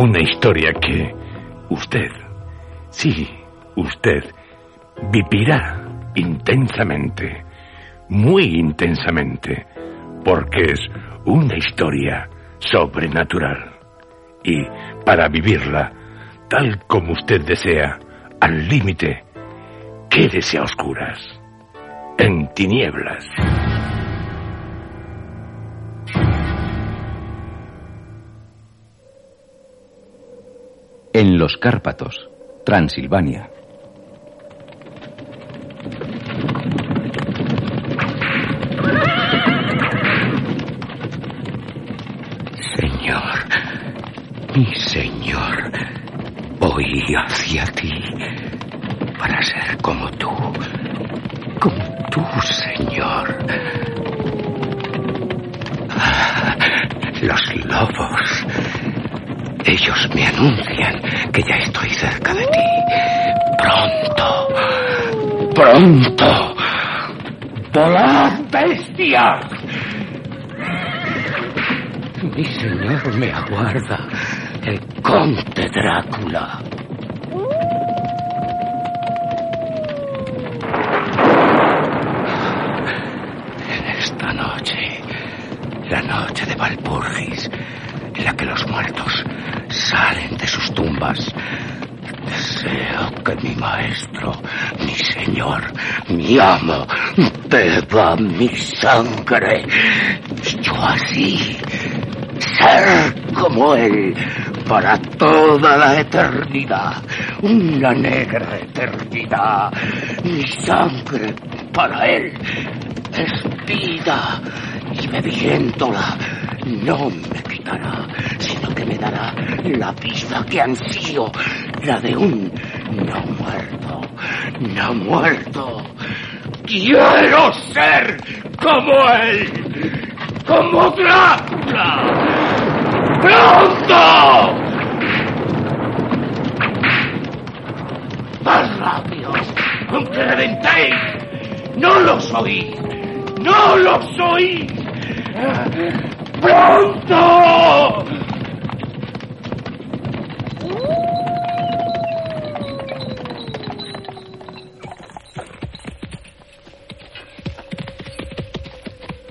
Una historia que usted, sí, usted, vivirá intensamente, muy intensamente, porque es una historia sobrenatural. Y para vivirla, tal como usted desea, al límite, quédese a oscuras, en tinieblas. En los Cárpatos, Transilvania. Mi señor me aguarda, el conde Drácula. Esta noche, la noche de Valpurgis, en la que los muertos salen de sus tumbas, deseo que mi maestro, mi señor, mi amo, beba mi sangre. Yo así ser como él para toda la eternidad, una negra eternidad. Mi sangre para él es vida y bebiéndola no me quitará, sino que me dará la vida que ansío, la de un no muerto, no muerto. Quiero ser como él, como Drácula. ¡Pronto! ¡Más rápido! ¡Aunque reventéis! ¡No los oís! ¡No los oís! ¡Pronto!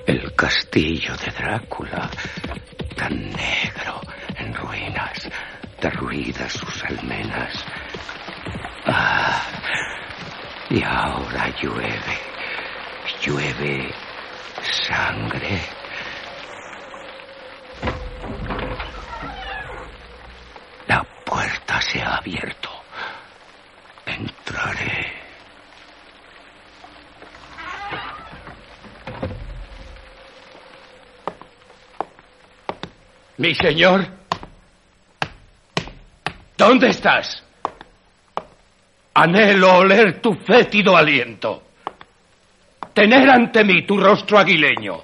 El castillo de Drácula, tan derruidas sus almenas. Ah, y ahora llueve, llueve sangre. La puerta se ha abierto. Entraré. Mi señor. ¿Dónde estás? Anhelo oler tu fétido aliento. Tener ante mí tu rostro aguileño.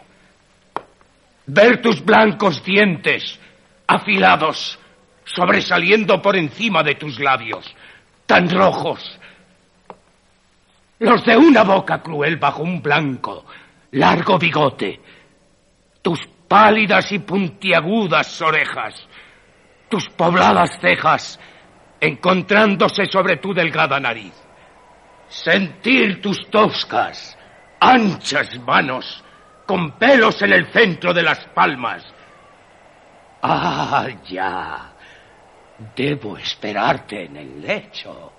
Ver tus blancos dientes afilados sobresaliendo por encima de tus labios, tan rojos. Los de una boca cruel bajo un blanco, largo bigote. Tus pálidas y puntiagudas orejas, tus pobladas cejas encontrándose sobre tu delgada nariz. Sentir tus toscas, anchas manos, con pelos en el centro de las palmas. Ah, ya. Debo esperarte en el lecho.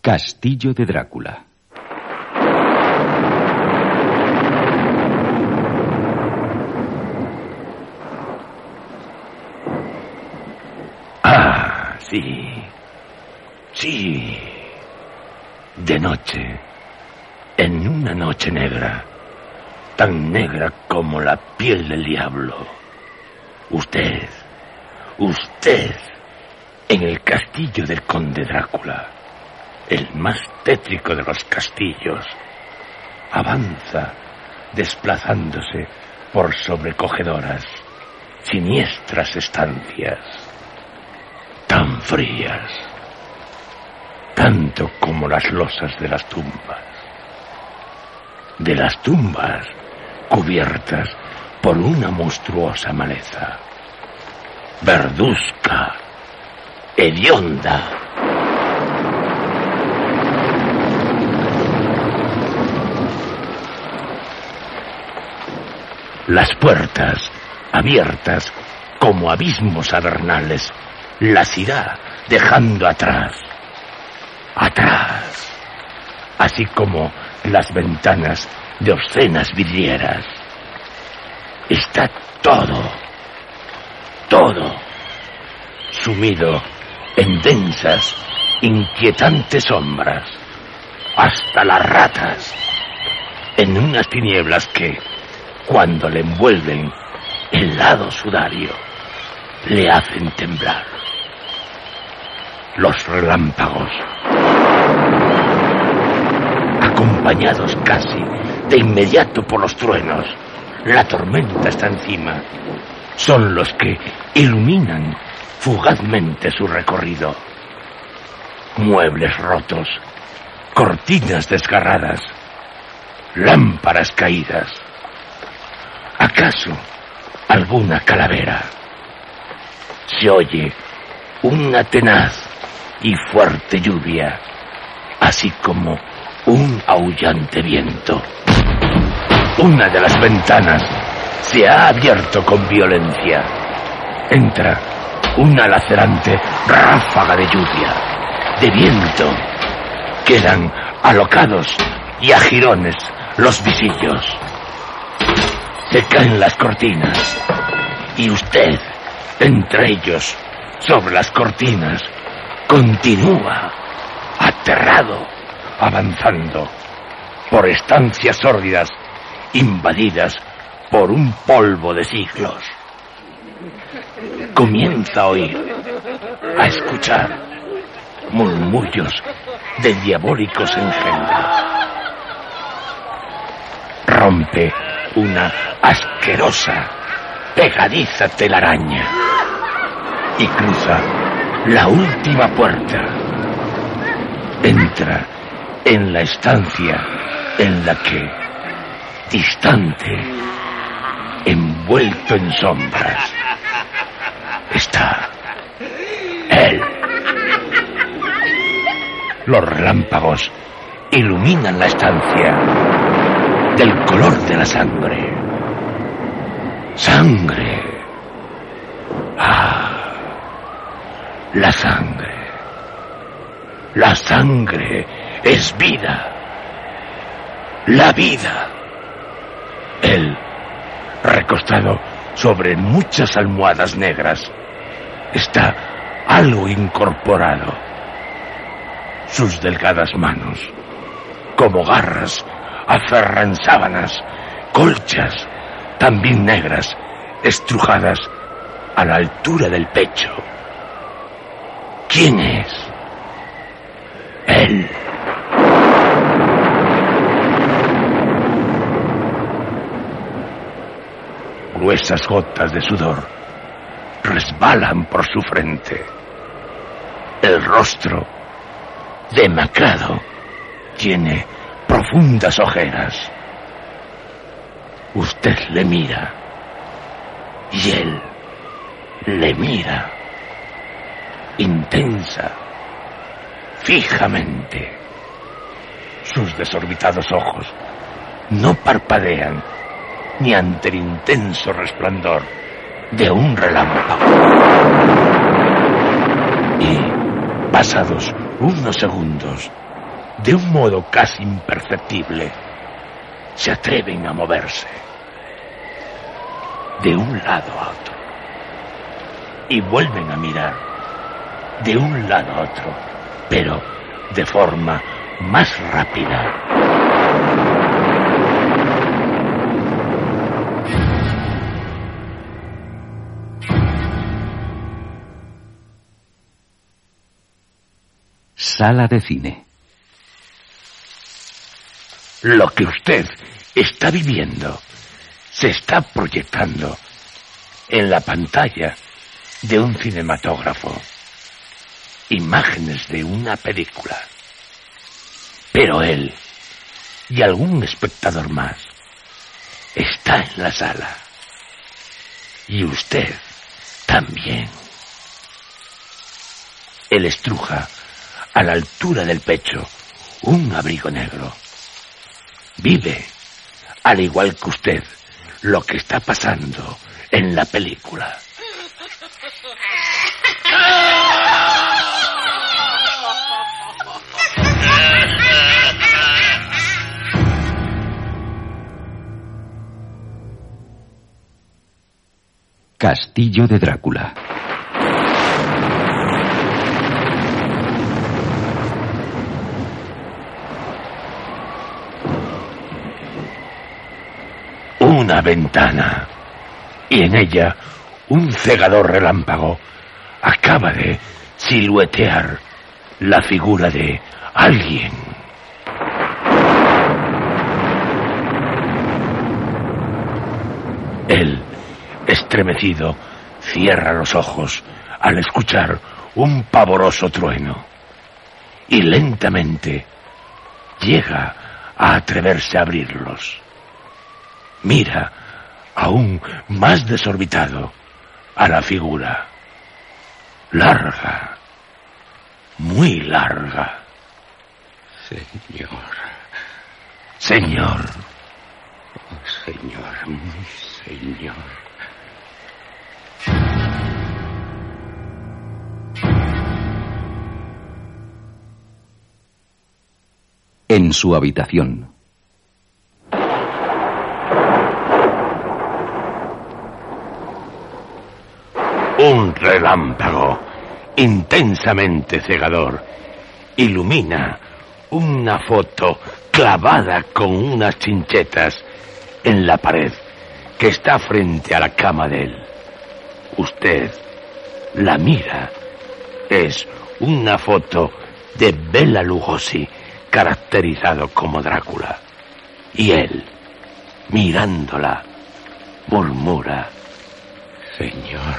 Castillo de Drácula. Ah, sí. Sí. De noche. En una noche negra. Tan negra como la piel del diablo. Usted. Usted. En el castillo del conde Drácula. El más tétrico de los castillos. Avanza desplazándose por sobrecogedoras, siniestras estancias tan frías, tanto como las losas de las tumbas. de las tumbas cubiertas por una monstruosa maleza. Verduzca, hedionda. Las puertas, abiertas como abismos avernales, las irá dejando atrás, atrás, así como las ventanas de obscenas vidrieras. Está todo, todo sumido en densas, inquietantes sombras, hasta las ratas, en unas tinieblas que, cuando le envuelven el lado sudario, le hacen temblar. Los relámpagos, acompañados casi de inmediato por los truenos, la tormenta está encima, son los que iluminan fugazmente su recorrido. Muebles rotos, cortinas desgarradas, lámparas caídas. ¿Acaso alguna calavera? Se oye una tenaz y fuerte lluvia, así como un aullante viento. Una de las ventanas se ha abierto con violencia. Entra una lacerante ráfaga de lluvia, de viento. Quedan alocados y a jirones los visillos. Se caen las cortinas y usted, entre ellos, sobre las cortinas, continúa aterrado, avanzando por estancias sórdidas invadidas por un polvo de siglos comienza a oír, a escuchar murmullos de diabólicos engendros. Rompe una asquerosa, pegadiza telaraña y cruza la última puerta. Entra en la estancia en la que, distante, envuelto en sombras, está él. Los relámpagos iluminan la estancia del color de la sangre. Sangre. Ah, la sangre. La sangre es vida. La vida. Él, recostado sobre muchas almohadas negras, está algo incorporado. Sus delgadas manos, como garras, aferran sábanas, colchas, también negras, estrujadas a la altura del pecho. ¿Quién es? Él. Gruesas gotas de sudor resbalan por su frente. El rostro, demacrado, tiene profundas ojeras. Usted le mira y él le mira intensa, fijamente. Sus desorbitados ojos no parpadean ni ante el intenso resplandor de un relámpago. Y, pasados unos segundos, de un modo casi imperceptible, se atreven a moverse de un lado a otro y vuelven a mirar de un lado a otro, pero de forma más rápida. Sala de cine. Lo que usted está viviendo se está proyectando en la pantalla de un cinematógrafo. Imágenes de una película. Pero él y algún espectador más está en la sala. Y usted también. Él estruja a la altura del pecho un abrigo negro. Vive, al igual que usted, lo que está pasando en la película. Castillo de Drácula. Una ventana. Y en ella un cegador relámpago acaba de siluetear la figura de alguien. Él, estremecido, cierra los ojos al escuchar un pavoroso trueno y lentamente llega a atreverse a abrirlos. Mira, aún más desorbitado, a la figura. Larga, muy larga. Señor. Señor. Oh, señor, mi señor. En su habitación. Un relámpago intensamente cegador ilumina una foto clavada con unas chinchetas en la pared que está frente a la cama de él. Usted la mira. Es una foto de Bela Lugosi caracterizado como Drácula. Y él, mirándola, murmura. Señor,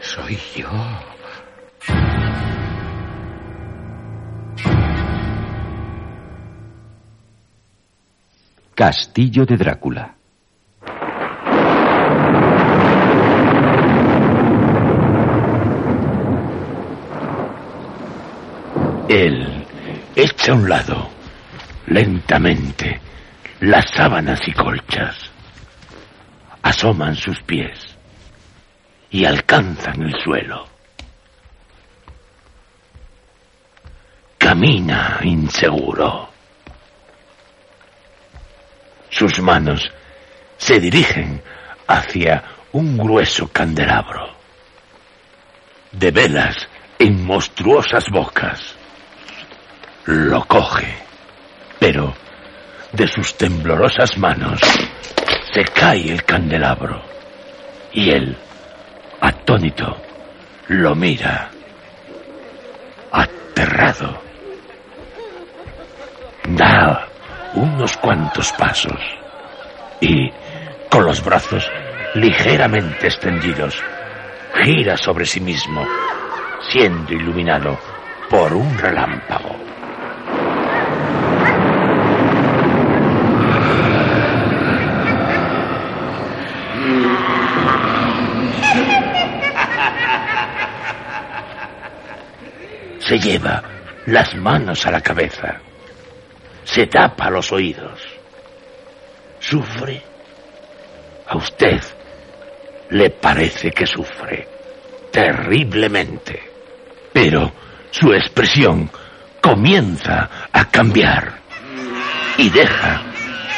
soy yo. Castillo de Drácula. Él echa a un lado, lentamente, las sábanas y colchas. Asoman sus pies y alcanzan el suelo. Camina inseguro. Sus manos se dirigen hacia un grueso candelabro de velas en monstruosas bocas. Lo coge, pero de sus temblorosas manos se cae el candelabro y él, atónito, lo mira, aterrado. Da unos cuantos pasos y, con los brazos ligeramente extendidos, gira sobre sí mismo, siendo iluminado por un relámpago. Se lleva las manos a la cabeza. Se tapa los oídos. Sufre. A usted le parece que sufre terriblemente. Pero su expresión comienza a cambiar y deja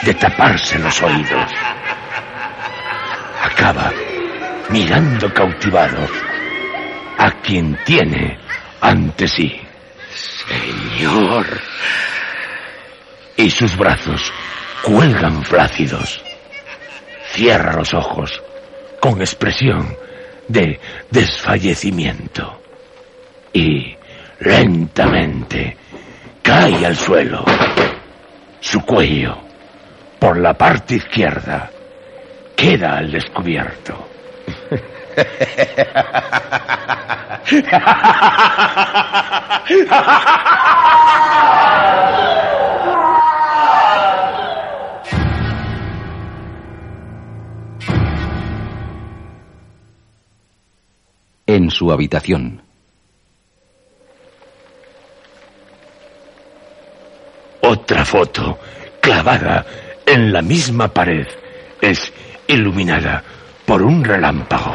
de taparse los oídos. Acaba mirando cautivado a quien tiene ante sí. Señor. Y sus brazos cuelgan flácidos. Cierra los ojos con expresión de desfallecimiento. Y lentamente cae al suelo. Su cuello, por la parte izquierda, queda al descubierto. en su habitación. Otra foto, clavada en la misma pared, es iluminada por un relámpago.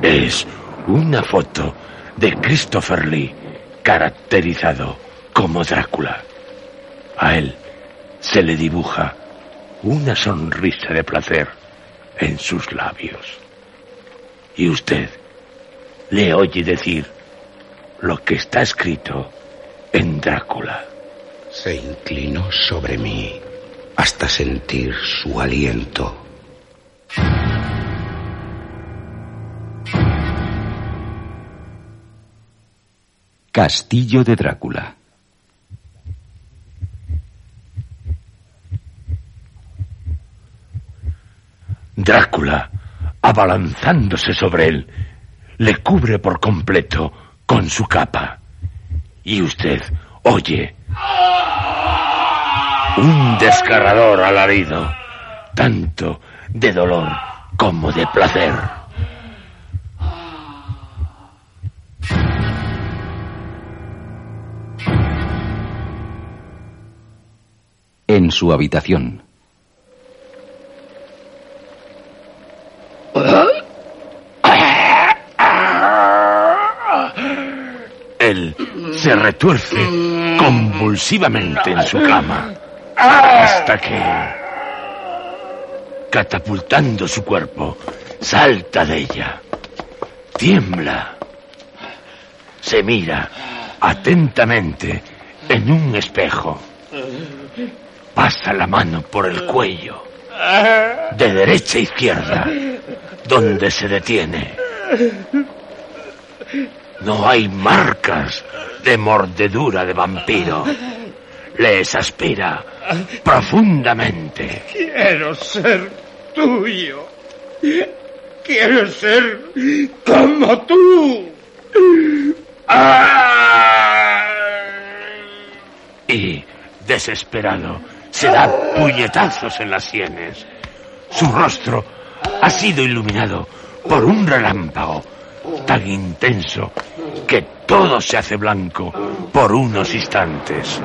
Es una foto de Christopher Lee caracterizado como Drácula. A él se le dibuja una sonrisa de placer en sus labios. Y usted le oye decir lo que está escrito en Drácula. Se inclinó sobre mí hasta sentir su aliento. Castillo de Drácula. Drácula, abalanzándose sobre él, le cubre por completo con su capa. Y usted oye un desgarrador alarido, tanto de dolor como de placer. En su habitación. Él se retuerce convulsivamente en su cama hasta que, catapultando su cuerpo, salta de ella, tiembla, se mira atentamente en un espejo, pasa la mano por el cuello, de derecha a izquierda, donde se detiene. No hay marcas de mordedura de vampiro. Le exaspera profundamente. Quiero ser tuyo. Quiero ser como tú. Y, desesperado, se da puñetazos en las sienes. Su rostro ha sido iluminado por un relámpago tan intenso que todo se hace blanco por unos instantes.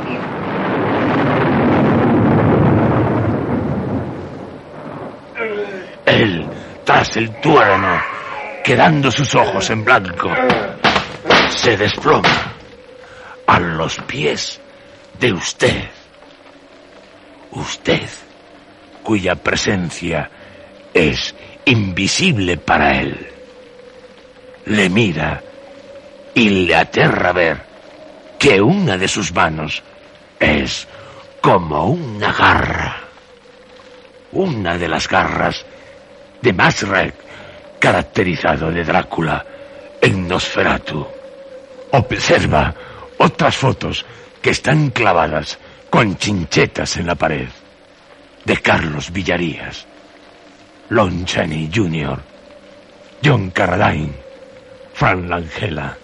Él, tras el tuérano, quedando sus ojos en blanco, se desploma a los pies de usted. Usted, cuya presencia es invisible para él. Le mira y le aterra ver que una de sus manos es como una garra. Una de las garras de Masrek, caracterizado de Drácula en Nosferatu. Observa otras fotos que están clavadas con chinchetas en la pared de Carlos Villarías, Lon Chaney Jr., John Carradine, Fran Langella,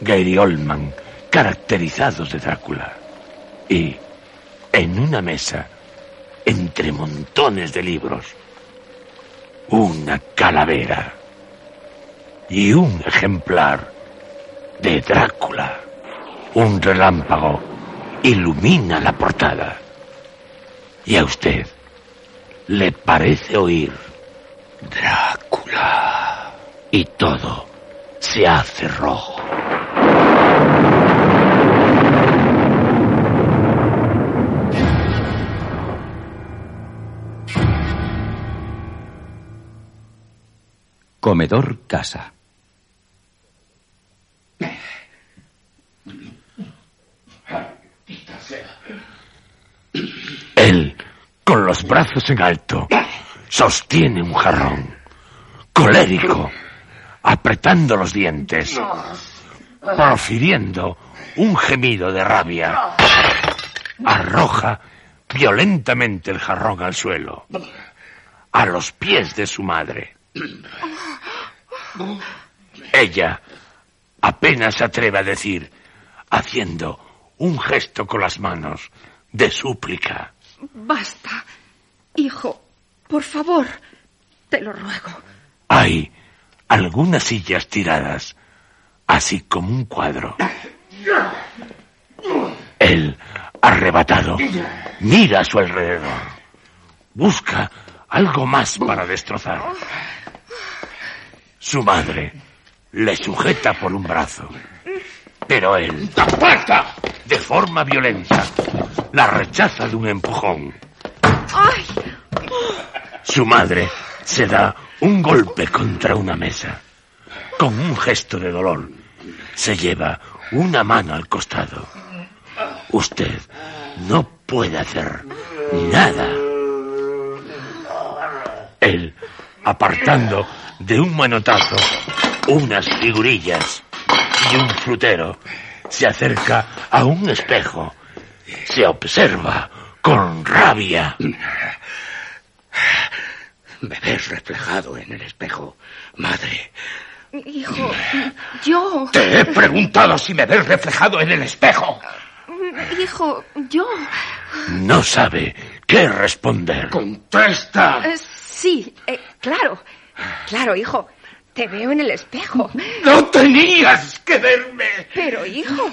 Gary Oldman, caracterizados de Drácula. Y en una mesa, entre montones de libros, una calavera y un ejemplar de Drácula. Un relámpago ilumina la portada. Y a usted le parece oír Drácula. Y todo se hace rojo. Comedor casa. Él, con los brazos en alto, sostiene un jarrón, colérico, apretando los dientes, profiriendo un gemido de rabia. Arroja violentamente el jarrón al suelo, a los pies de su madre. Ella apenas se atreve a decir, haciendo un gesto con las manos de súplica. Basta. Hijo, por favor. Te lo ruego. Hay algunas sillas tiradas, así como un cuadro. Él, arrebatado, mira a su alrededor. Busca algo más para destrozar. Su madre le sujeta por un brazo. Pero él. De forma violenta, la rechaza de un empujón. ¡Ay! Su madre se da un golpe contra una mesa. Con un gesto de dolor, se lleva una mano al costado. Usted no puede hacer nada. Él, apartando de un manotazo unas figurillas y un frutero, se acerca a un espejo. Se observa con rabia. Me ves reflejado en el espejo, madre. Hijo, yo. Te he preguntado si me ves reflejado en el espejo. Hijo, yo. No sabe qué responder. Contesta. Sí, eh, claro. Claro, hijo. Te veo en el espejo. No tenías que verme. Pero, hijo,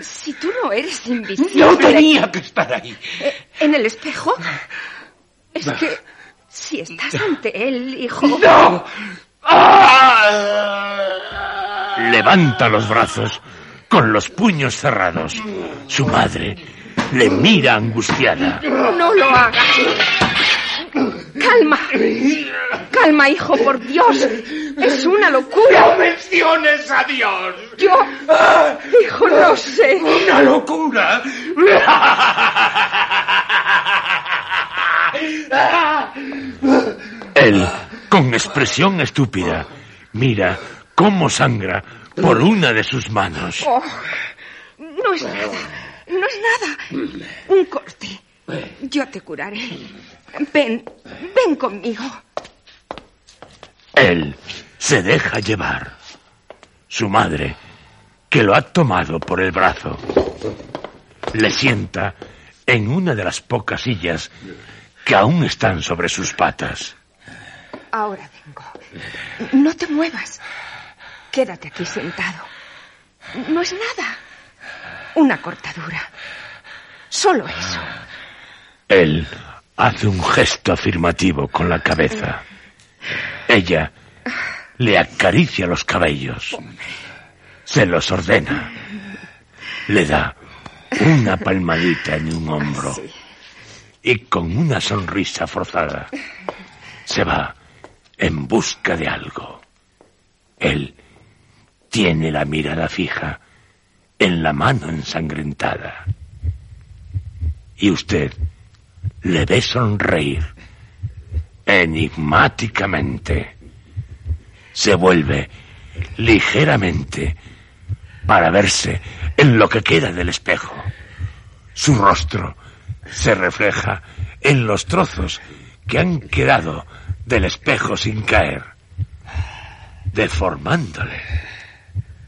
si tú no eres invisible. No tenía que estar ahí. Eh, ¿En el espejo? Es que si estás ante él, hijo. ¡No! Levanta los brazos con los puños cerrados. Su madre le mira angustiada. No lo hagas. Calma. Calma, hijo, por Dios. Es una locura. ¡No menciones a Dios! Yo. Hijo, no sé. ¡Una locura! Él, con expresión estúpida, mira cómo sangra por una de sus manos. Oh, no es nada. No es nada. Un corte. Yo te curaré. Ven, ven conmigo. Él se deja llevar. Su madre, que lo ha tomado por el brazo, le sienta en una de las pocas sillas que aún están sobre sus patas. Ahora vengo. No te muevas. Quédate aquí sentado. No es nada. Una cortadura. Solo eso. Él hace un gesto afirmativo con la cabeza. Ella le acaricia los cabellos. Se los ordena. Le da una palmadita en un hombro. Y con una sonrisa forzada se va en busca de algo. Él tiene la mirada fija en la mano ensangrentada. Y usted le ve sonreír enigmáticamente. Se vuelve ligeramente para verse en lo que queda del espejo. Su rostro se refleja en los trozos que han quedado del espejo sin caer, deformándole.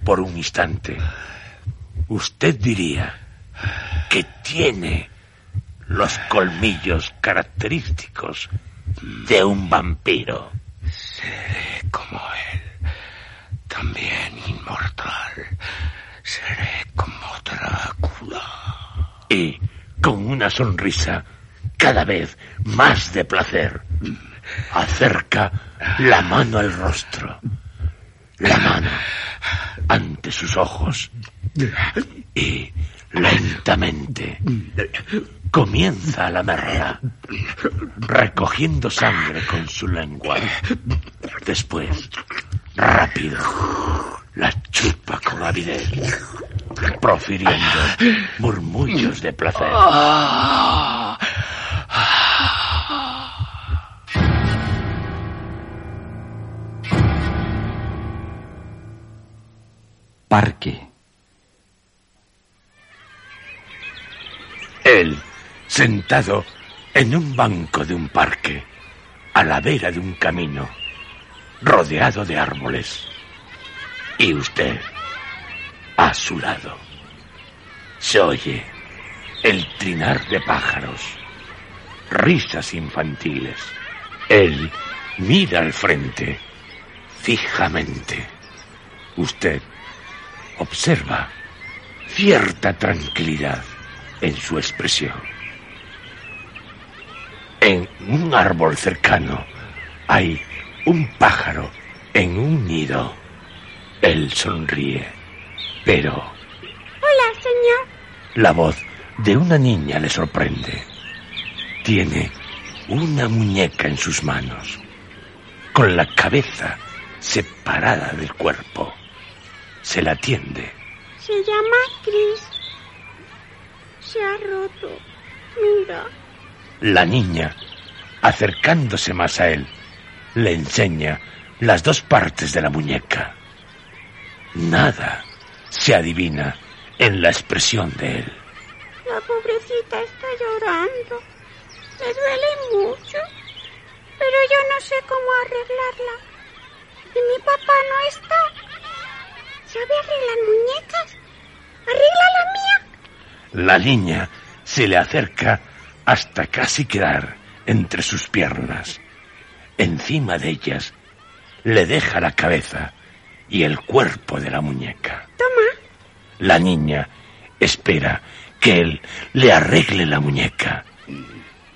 Por un instante, usted diría que tiene los colmillos característicos de un vampiro. Seré como él, también inmortal. Seré como Drácula. Y con una sonrisa cada vez más de placer, acerca la mano al rostro. La mano ante sus ojos. Y lentamente comienza a lamerla, recogiendo sangre con su lengua. Después, rápido, la chupa con avidez, profiriendo murmullos de placer. Parque. Él, sentado en un banco de un parque, a la vera de un camino, rodeado de árboles. Y usted, a su lado, se oye el trinar de pájaros, risas infantiles. Él mira al frente, fijamente. Usted observa cierta tranquilidad en su expresión. En un árbol cercano hay un pájaro en un nido. Él sonríe, pero... Hola, señor. La voz de una niña le sorprende. Tiene una muñeca en sus manos, con la cabeza separada del cuerpo. Se la atiende. Se llama Chris. Se ha roto. Mira. La niña, acercándose más a él, le enseña las dos partes de la muñeca. Nada se adivina en la expresión de él. La pobrecita está llorando. Le duele mucho. Pero yo no sé cómo arreglarla. Y mi papá no está. ¿Sabe arreglar muñecas? ¿Arregla la mía? La niña se le acerca hasta casi quedar entre sus piernas. Encima de ellas le deja la cabeza y el cuerpo de la muñeca. Toma. La niña espera que él le arregle la muñeca.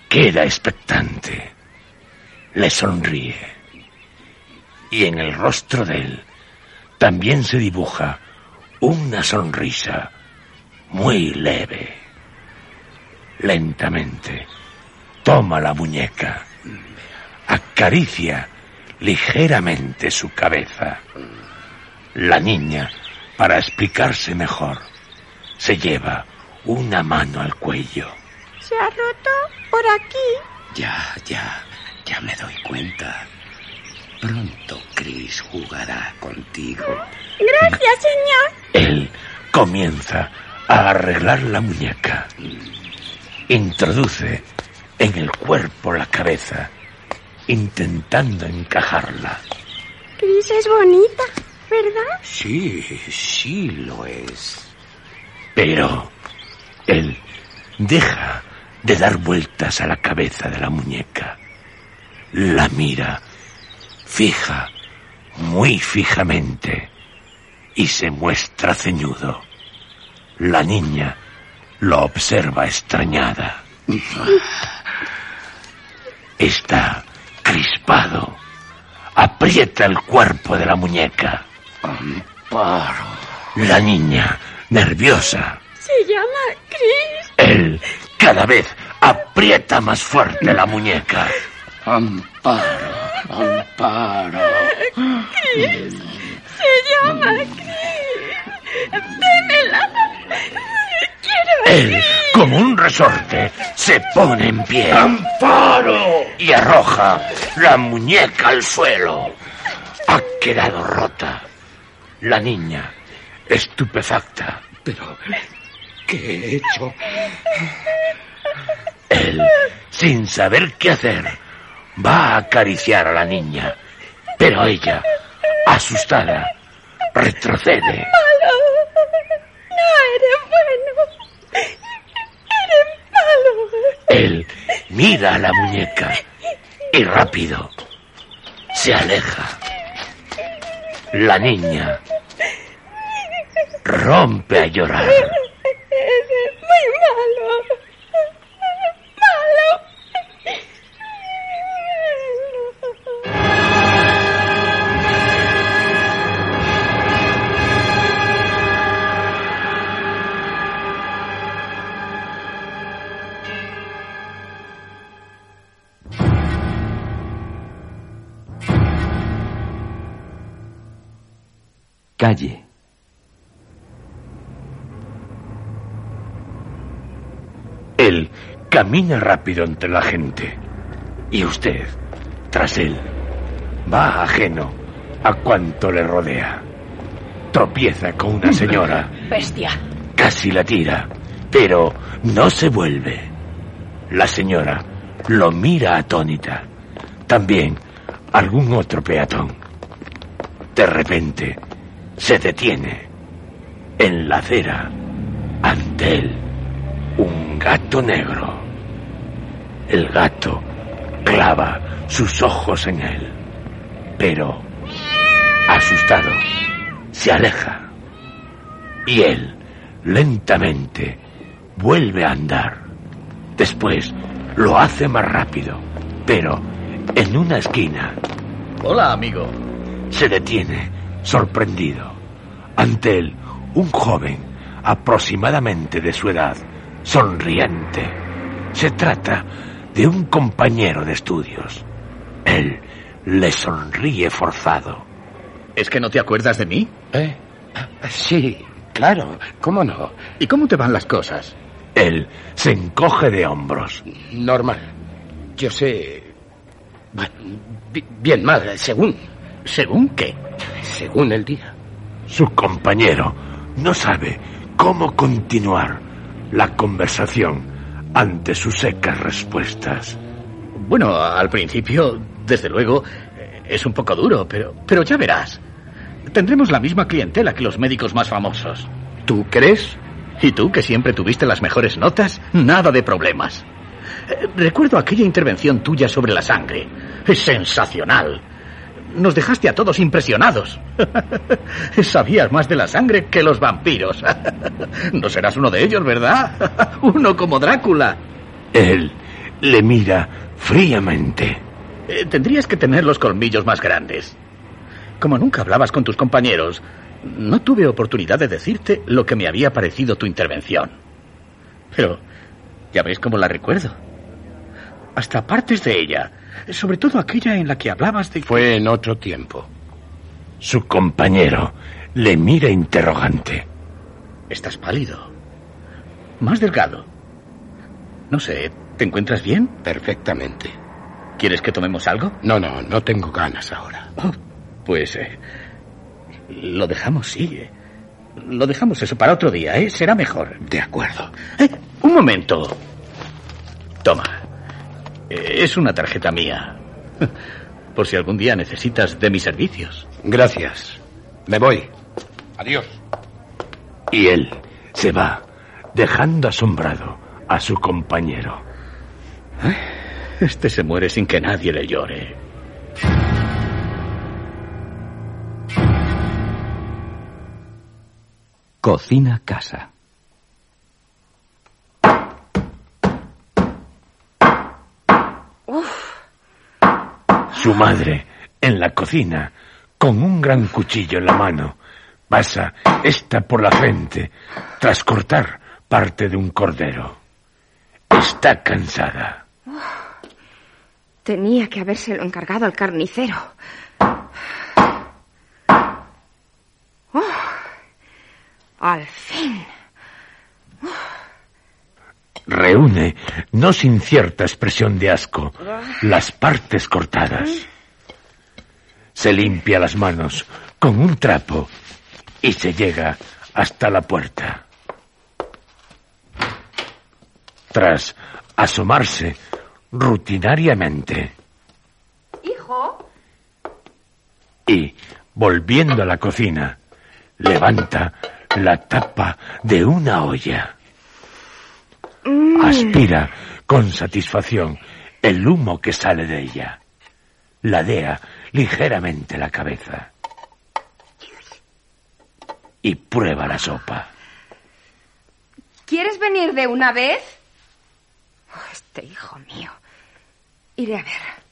Queda expectante. Le sonríe. Y en el rostro de él también se dibuja una sonrisa muy leve. Lentamente toma la muñeca, acaricia ligeramente su cabeza. La niña, para explicarse mejor, se lleva una mano al cuello. ¿Se ha roto por aquí? Ya, ya, ya me doy cuenta. Pronto Chris jugará contigo. Gracias, señor. Él comienza a arreglar la muñeca. Introduce en el cuerpo la cabeza, intentando encajarla. Chris es bonita, ¿verdad? Sí, sí lo es. Pero él deja de dar vueltas a la cabeza de la muñeca. La mira fija, muy fijamente, y se muestra ceñudo. La niña lo observa extrañada. Está crispado. Aprieta el cuerpo de la muñeca. Amparo. La niña, nerviosa. Se llama Chris. Él cada vez aprieta más fuerte la muñeca. Amparo. Amparo. Chris. Se llama Chris. Démela. Él, como un resorte, se pone en pie. ¡Amparo! Y arroja la muñeca al suelo. Ha quedado rota. La niña, estupefacta. Pero, ¿qué he hecho? Él, sin saber qué hacer, va a acariciar a la niña. Pero ella, asustada, retrocede. malo. No eres bueno. Él mira a la muñeca y rápido se aleja. La niña rompe a llorar. Eres muy. Malo. Calle. Él camina rápido entre la gente. Y usted, tras él, va ajeno a cuanto le rodea. Tropieza con una señora. Bestia. Casi la tira, pero no se vuelve. La señora lo mira atónita. También algún otro peatón. De repente, se detiene. En la acera, ante él, un gato negro. El gato clava sus ojos en él. Pero, asustado, se aleja. Y él, lentamente, vuelve a andar. Después, lo hace más rápido, pero en una esquina. Hola, amigo. Se detiene, sorprendido. Ante él, un joven, aproximadamente de su edad, sonriente. Se trata de un compañero de estudios. Él le sonríe forzado. ¿Es que no te acuerdas de mí? ¿Eh? Sí, claro, ¿cómo no? ¿Y cómo te van las cosas? Él se encoge de hombros. Normal. Yo sé... Bueno, bien mal, según. ¿Según qué? Según el día. Su compañero no sabe cómo continuar la conversación ante sus secas respuestas. Bueno, al principio, desde luego, es un poco duro, pero, pero ya verás. Tendremos la misma clientela que los médicos más famosos. ¿Tú crees? ¿Y tú, que siempre tuviste las mejores notas? Nada de problemas. Eh, recuerdo aquella intervención tuya sobre la sangre. Es sensacional. Nos dejaste a todos impresionados. Sabías más de la sangre que los vampiros. No serás uno de ellos, ¿verdad? Uno como Drácula. Él le mira fríamente. Eh, tendrías que tener los colmillos más grandes. Como nunca hablabas con tus compañeros, no tuve oportunidad de decirte lo que me había parecido tu intervención. Pero ya ves cómo la recuerdo. Hasta partes de ella, sobre todo aquella en la que hablabas de... Fue en otro tiempo. Su compañero le mira interrogante. Estás pálido. Más delgado. No sé, ¿te encuentras bien? Perfectamente. ¿Quieres que tomemos algo? No, no, no tengo ganas ahora. Oh, pues eh, lo dejamos, sí. eh. Lo dejamos eso para otro día, ¿eh? Será mejor. De acuerdo. Eh, un momento. Toma. Eh, Es una tarjeta mía. Por si algún día necesitas de mis servicios. Gracias. Me voy. Adiós. Y él se va, dejando asombrado a su compañero. Este se muere sin que nadie le llore. Cocina casa. Su madre, en la cocina, con un gran cuchillo en la mano, pasa esta por la frente tras cortar parte de un cordero. Está cansada. Tenía que habérselo encargado al carnicero. Oh, al fin. Reúne, no sin cierta expresión de asco, las partes cortadas. Se limpia las manos con un trapo y se llega hasta la puerta. Tras asomarse rutinariamente Hijo, y, volviendo a la cocina, levanta la tapa de una olla. Aspira con satisfacción el humo que sale de ella. Ladea ligeramente la cabeza. Y prueba la sopa. ¿quieres venir de una vez? Oh, este hijo mío. Iré a ver.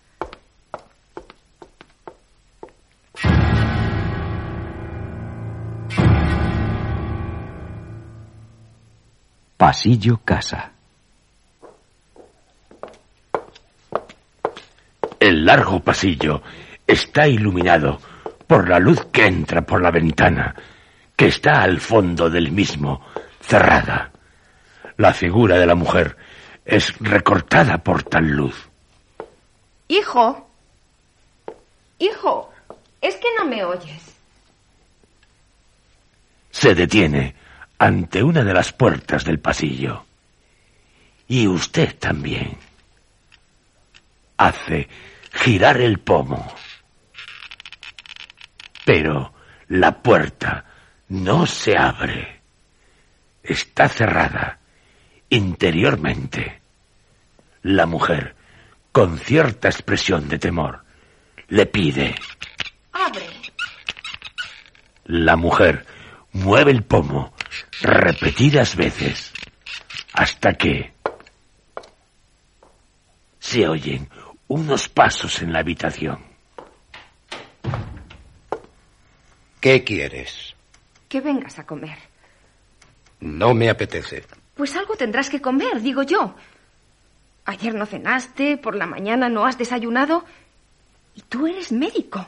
Pasillo casa. El largo pasillo está iluminado por la luz que entra por la ventana, que está al fondo del mismo, cerrada. La figura de la mujer es recortada por tal luz. Hijo. Hijo, es que no me oyes. Se detiene ante una de las puertas del pasillo. Y usted también. Hace girar el pomo. Pero la puerta no se abre. Está cerrada interiormente. La mujer con cierta expresión de temor. Le pide. Abre. La mujer mueve el pomo repetidas veces hasta que se oyen unos pasos en la habitación. ¿Qué quieres? Que vengas a comer. No me apetece. Pues algo tendrás que comer, digo yo. Ayer no cenaste, por la mañana no has desayunado. Y tú eres médico.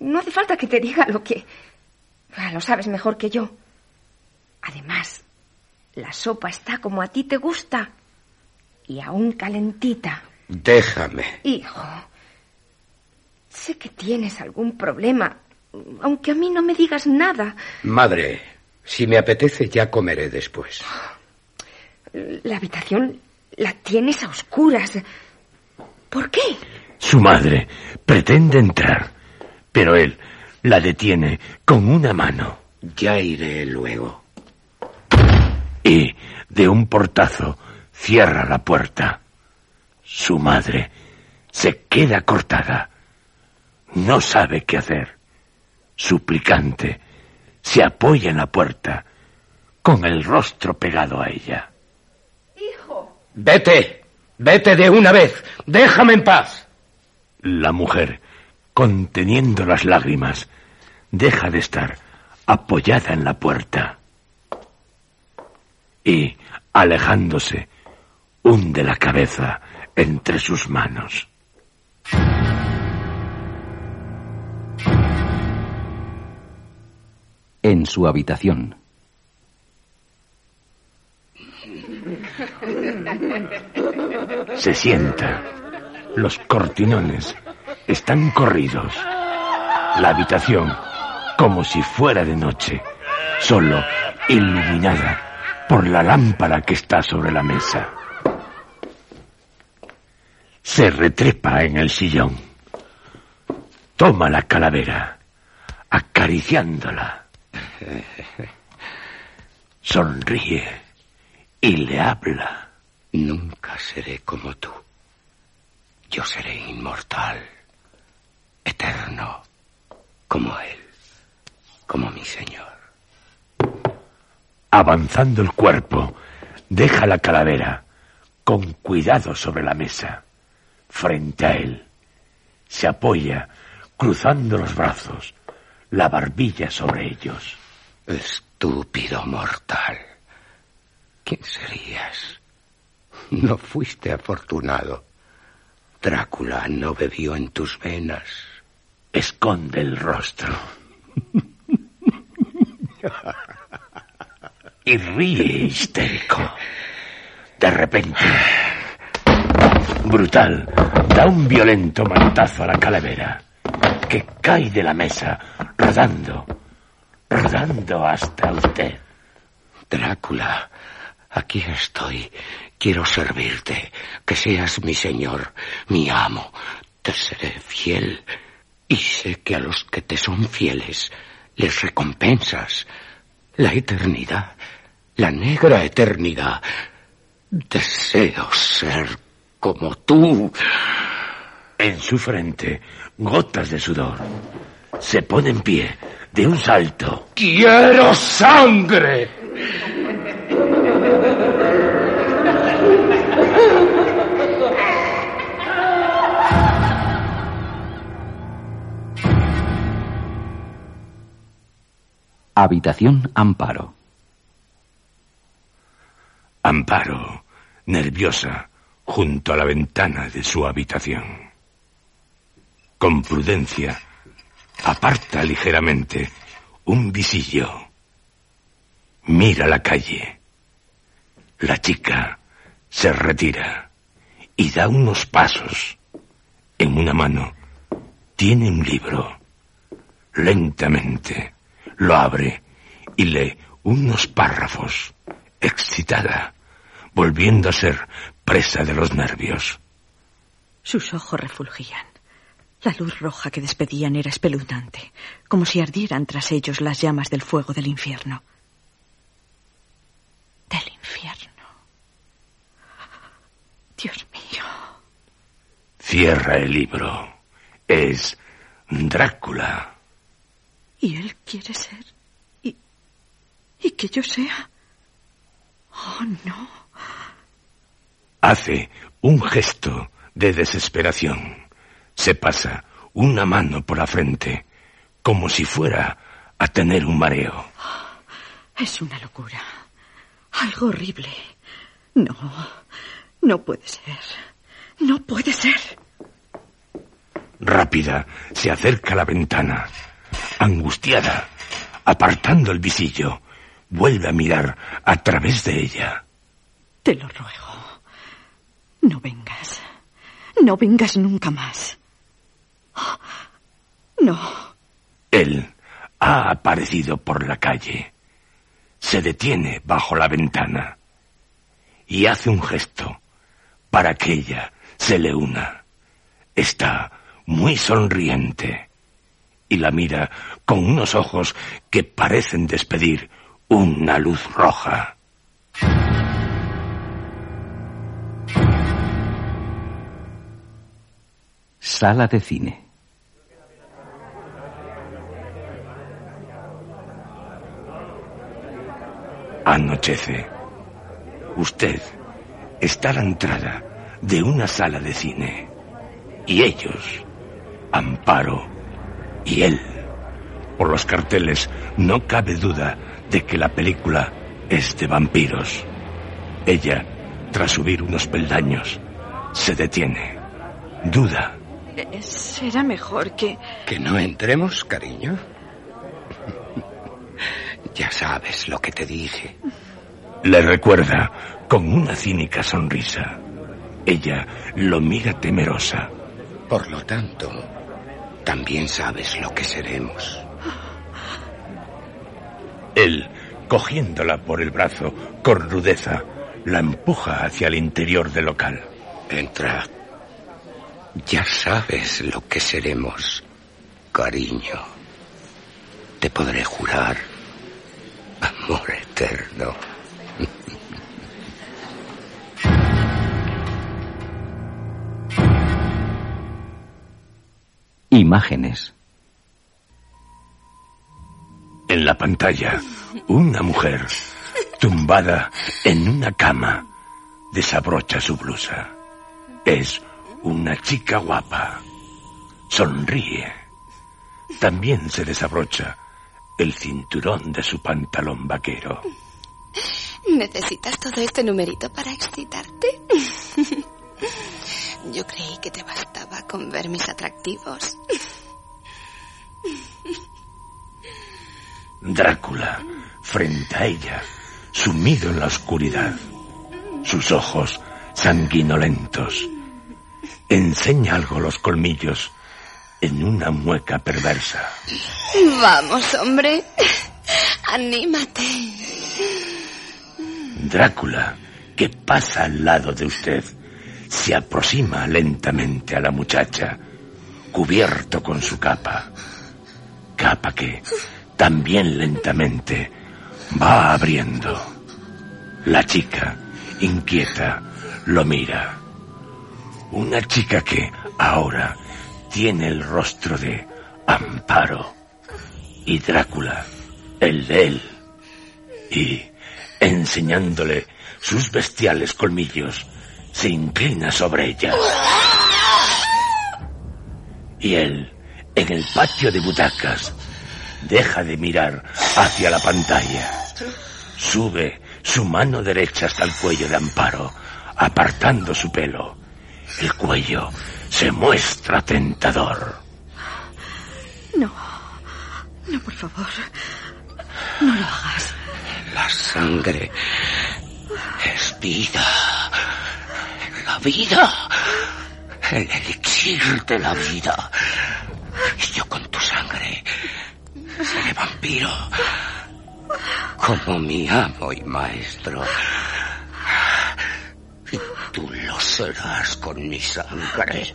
No hace falta que te diga lo que... Ah, lo sabes mejor que yo. Además, la sopa está como a ti te gusta. Y aún calentita. Déjame. Hijo, sé que tienes algún problema, aunque a mí no me digas nada. Madre, si me apetece ya comeré después. La habitación la tienes a oscuras. ¿Por qué? Su madre pretende entrar, pero él la detiene con una mano. Ya iré luego. Y, de un portazo, cierra la puerta. Su madre se queda cortada. No sabe qué hacer. Suplicante, se apoya en la puerta, con el rostro pegado a ella. Hijo. Vete, vete de una vez. Déjame en paz. La mujer, conteniendo las lágrimas, deja de estar apoyada en la puerta. Y, alejándose, hunde la cabeza entre sus manos. En su habitación. Se sienta. Los cortinones están corridos. La habitación, como si fuera de noche, solo iluminada por la lámpara que está sobre la mesa. Se retrepa en el sillón. Toma la calavera, acariciándola. Sonríe y le habla. Nunca seré como tú. Yo seré inmortal, eterno, como él, como mi Señor. Avanzando el cuerpo, deja la calavera con cuidado sobre la mesa, frente a él. Se apoya, cruzando los brazos, la barbilla sobre ellos. Estúpido mortal. ¿Quién serías? No fuiste afortunado. Drácula no bebió en tus venas. Esconde el rostro. y ríe histérico. De repente, brutal, da un violento manotazo a la calavera, que cae de la mesa, rodando, rodando hasta usted. Drácula, aquí estoy. Quiero servirte, que seas mi señor, mi amo. Te seré fiel. Y sé que a los que te son fieles les recompensas la eternidad, la negra eternidad. Deseo ser como tú. En su frente, gotas de sudor. Se pone en pie, de un salto. ¡Quiero sangre! Habitación Amparo. Amparo, nerviosa, junto a la ventana de su habitación. Con prudencia, aparta ligeramente un visillo. Mira la calle. La chica se retira y da unos pasos. En una mano tiene un libro. Lentamente lo abre y lee unos párrafos, excitada, volviendo a ser presa de los nervios. Sus ojos refulgían. La luz roja que despedían era espeluznante, como si ardieran tras ellos las llamas del fuego del infierno. Del infierno. Dios mío. Cierra el libro. Es Drácula. ¿Y él quiere ser? ¿Y, y que yo sea? Oh, no. Hace un gesto de desesperación. Se pasa una mano por la frente, como si fuera a tener un mareo. Es una locura. Algo horrible. No, no puede ser. No puede ser. Rápida, se acerca a la ventana. Angustiada, apartando el visillo, vuelve a mirar a través de ella. Te lo ruego. No vengas. No vengas nunca más. No. Él ha aparecido por la calle. Se detiene bajo la ventana y hace un gesto para que ella se le una. Está muy sonriente y la mira con unos ojos que parecen despedir una luz roja. Sala de cine. Anochece. Usted está a la entrada de una sala de cine. Y ellos, Amparo y él. Por los carteles no cabe duda de que la película es de vampiros. Ella, tras subir unos peldaños, se detiene. Duda. Eh, será mejor que... ¿Que no entremos, cariño? ya sabes lo que te dije. Le recuerda con una cínica sonrisa. Ella lo mira temerosa. Por lo tanto, también sabes lo que seremos. Él, cogiéndola por el brazo con rudeza, la empuja hacia el interior del local. Entra. Ya sabes lo que seremos, cariño. Te podré jurar amor eterno. Imágenes. En la pantalla, una mujer, tumbada en una cama, desabrocha su blusa. Es una chica guapa. Sonríe. También se desabrocha el cinturón de su pantalón vaquero. ¿Necesitas todo este numerito para excitarte? Yo creí que te bastaba con ver mis atractivos. Drácula, frente a ella, sumido en la oscuridad, sus ojos sanguinolentos, enseña algo los colmillos en una mueca perversa. Vamos, hombre, anímate. Drácula, que pasa al lado de usted, se aproxima lentamente a la muchacha, cubierto con su capa. Capa que también lentamente va abriendo. La chica, inquieta, lo mira. Una chica que ahora tiene el rostro de Amparo y Drácula, el de él. Y, enseñándole sus bestiales colmillos, se inclina sobre ella. Y él, en el patio de butacas, deja de mirar hacia la pantalla. Sube su mano derecha hasta el cuello de Amparo, apartando su pelo. El cuello se muestra tentador. No, no, por favor. No lo hagas. La sangre es vida la vida. El elixir de la vida. Y yo con tu sangre seré vampiro. Como mi amo y maestro tú lo serás con mi sangre.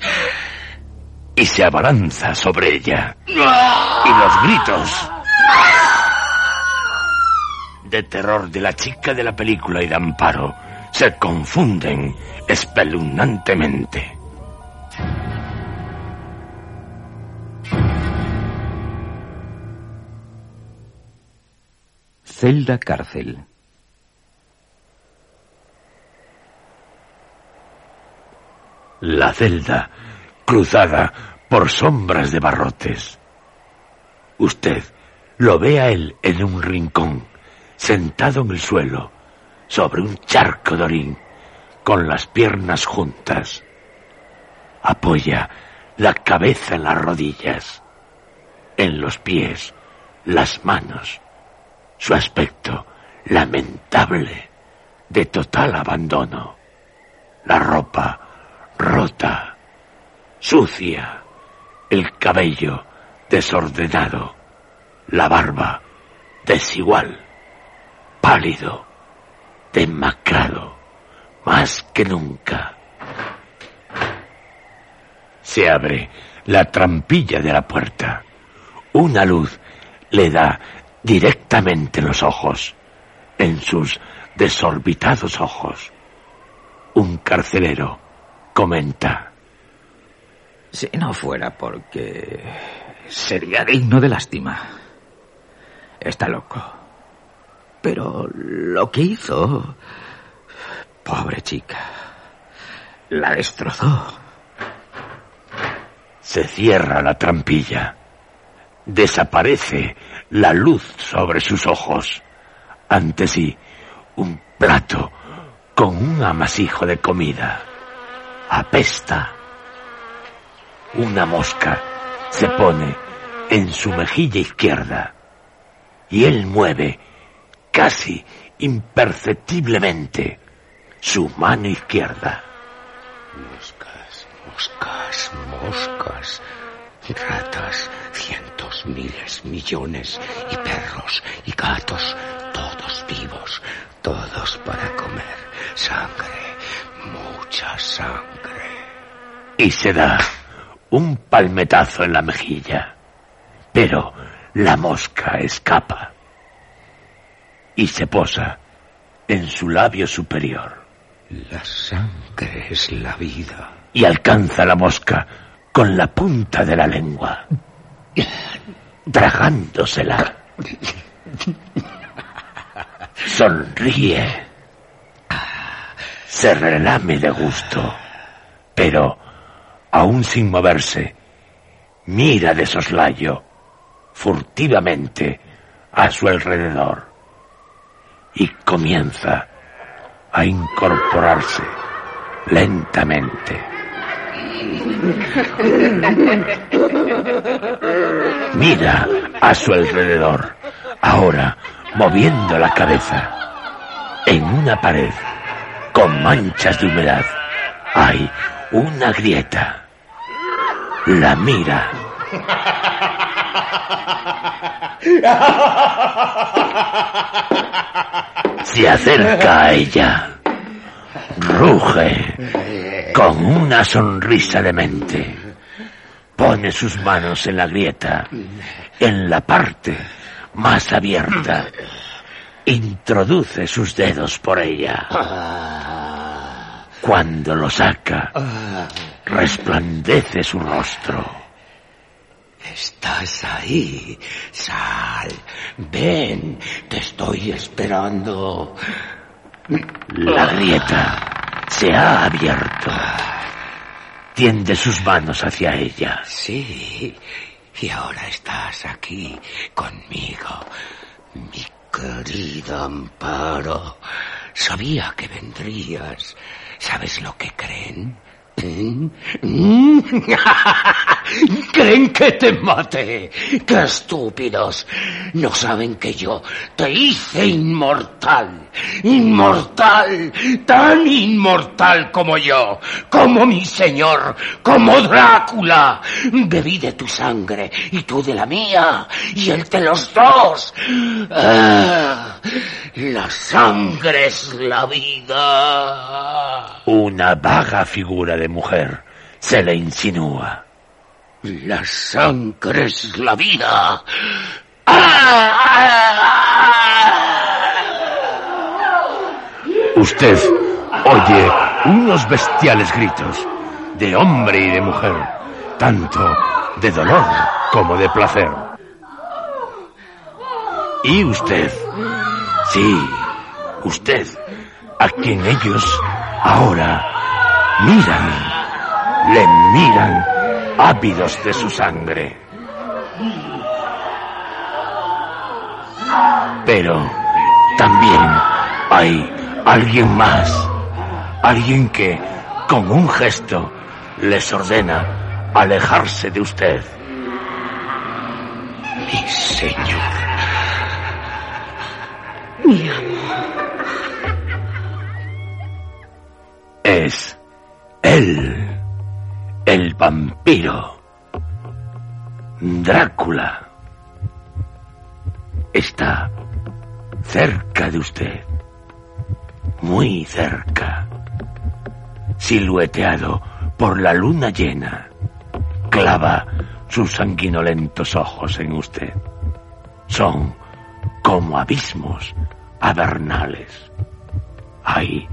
Y se abalanza sobre ella. Y los gritos de terror de la chica de la película y de Amparo se confunden espeluznantemente. Celda Cárcel La celda cruzada por sombras de barrotes. Usted lo ve a él en un rincón, sentado en el suelo, sobre un charco de orín, con las piernas juntas. Apoya la cabeza en las rodillas, en los pies, las manos. Su aspecto lamentable, de total abandono. La ropa rota, sucia, el cabello desordenado, la barba desigual, pálido, demacrado, más que nunca. Se abre la trampilla de la puerta. Una luz le da directamente los ojos, en sus desorbitados ojos. Un carcelero comenta. Si no fuera porque sería digno de lástima. Está loco. Pero lo que hizo... Pobre chica. La destrozó. Se cierra la trampilla. Desaparece la luz sobre sus ojos. Ante sí, un plato con un amasijo de comida. Apesta. Una mosca se pone en su mejilla izquierda y él mueve casi imperceptiblemente su mano izquierda. Moscas, moscas, moscas, ratas, cientos, miles, millones, y perros, y gatos, todos vivos, todos para comer. Sangre, mucha sangre. Y se da un palmetazo en la mejilla. Pero la mosca escapa y se posa en su labio superior. La sangre es la vida. Y alcanza la mosca con la punta de la lengua, tragándosela. Sonríe. Se relame de gusto, pero, aún sin moverse, mira de soslayo, furtivamente, a su alrededor y comienza a incorporarse lentamente. Mira a su alrededor, ahora moviendo la cabeza. En una pared, con manchas de humedad, hay una grieta. La mira. Se acerca a ella. Ruge con una sonrisa demente. Pone sus manos en la grieta, en la parte más abierta. Introduce sus dedos por ella. Cuando lo saca, resplandece su rostro. Estás ahí, Sal. Ven, te estoy esperando. La grieta se ha abierto. Tiende sus manos hacia ella. Sí, y ahora estás aquí conmigo, mi querido Amparo. Sabía que vendrías. ¿Sabes lo que creen? Creen que te maté. ¡Qué estúpidos! No saben que yo te hice inmortal. Inmortal. Tan inmortal como yo. Como mi señor. Como Drácula. Bebí de tu sangre y tú de la mía. Y el de los dos. Ah, la sangre es la vida. Una vaga figura de mujer se le insinúa. La sangre es la vida. Usted oye unos bestiales gritos de hombre y de mujer, tanto de dolor como de placer. Y usted Sí, usted, a quien ellos ahora miran, le miran ávidos de su sangre. Pero también hay alguien más, alguien que con un gesto les ordena alejarse de usted. Mi señor. Mi amo. Es él, el vampiro, Drácula. Está cerca de usted, muy cerca, silueteado por la luna llena, clava sus sanguinolentos ojos en usted. Son como abismos avernales. Hay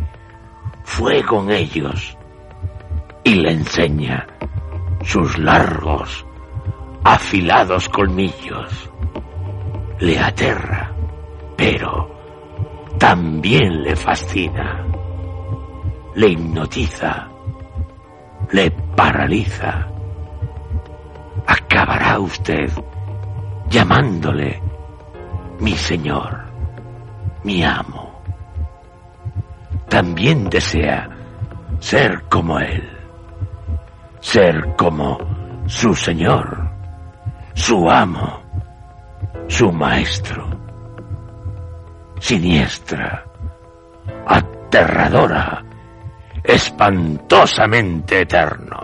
fuego en ellos y le enseña sus largos, afilados colmillos. Le aterra, pero también le fascina. Le hipnotiza, le paraliza. Acabará usted llamándole mi señor, mi amo. También desea ser como él, ser como su señor, su amo, su maestro. Siniestra, aterradora, espantosamente eterno.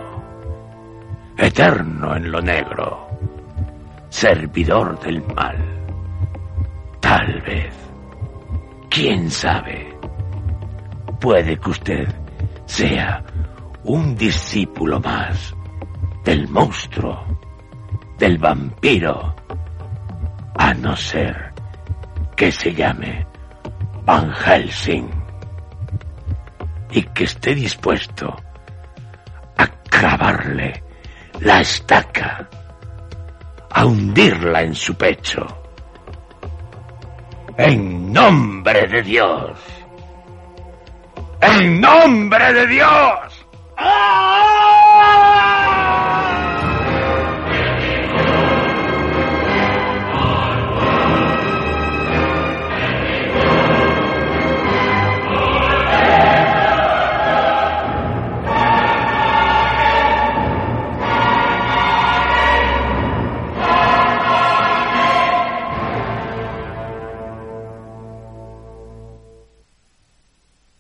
Eterno en lo negro, servidor del mal. Tal vez, quién sabe, puede que usted sea un discípulo más del monstruo, del vampiro, a no ser que se llame Van Helsing y que esté dispuesto a clavarle la estaca, a hundirla en su pecho. En nombre de Dios. En nombre de Dios. ¡Ah!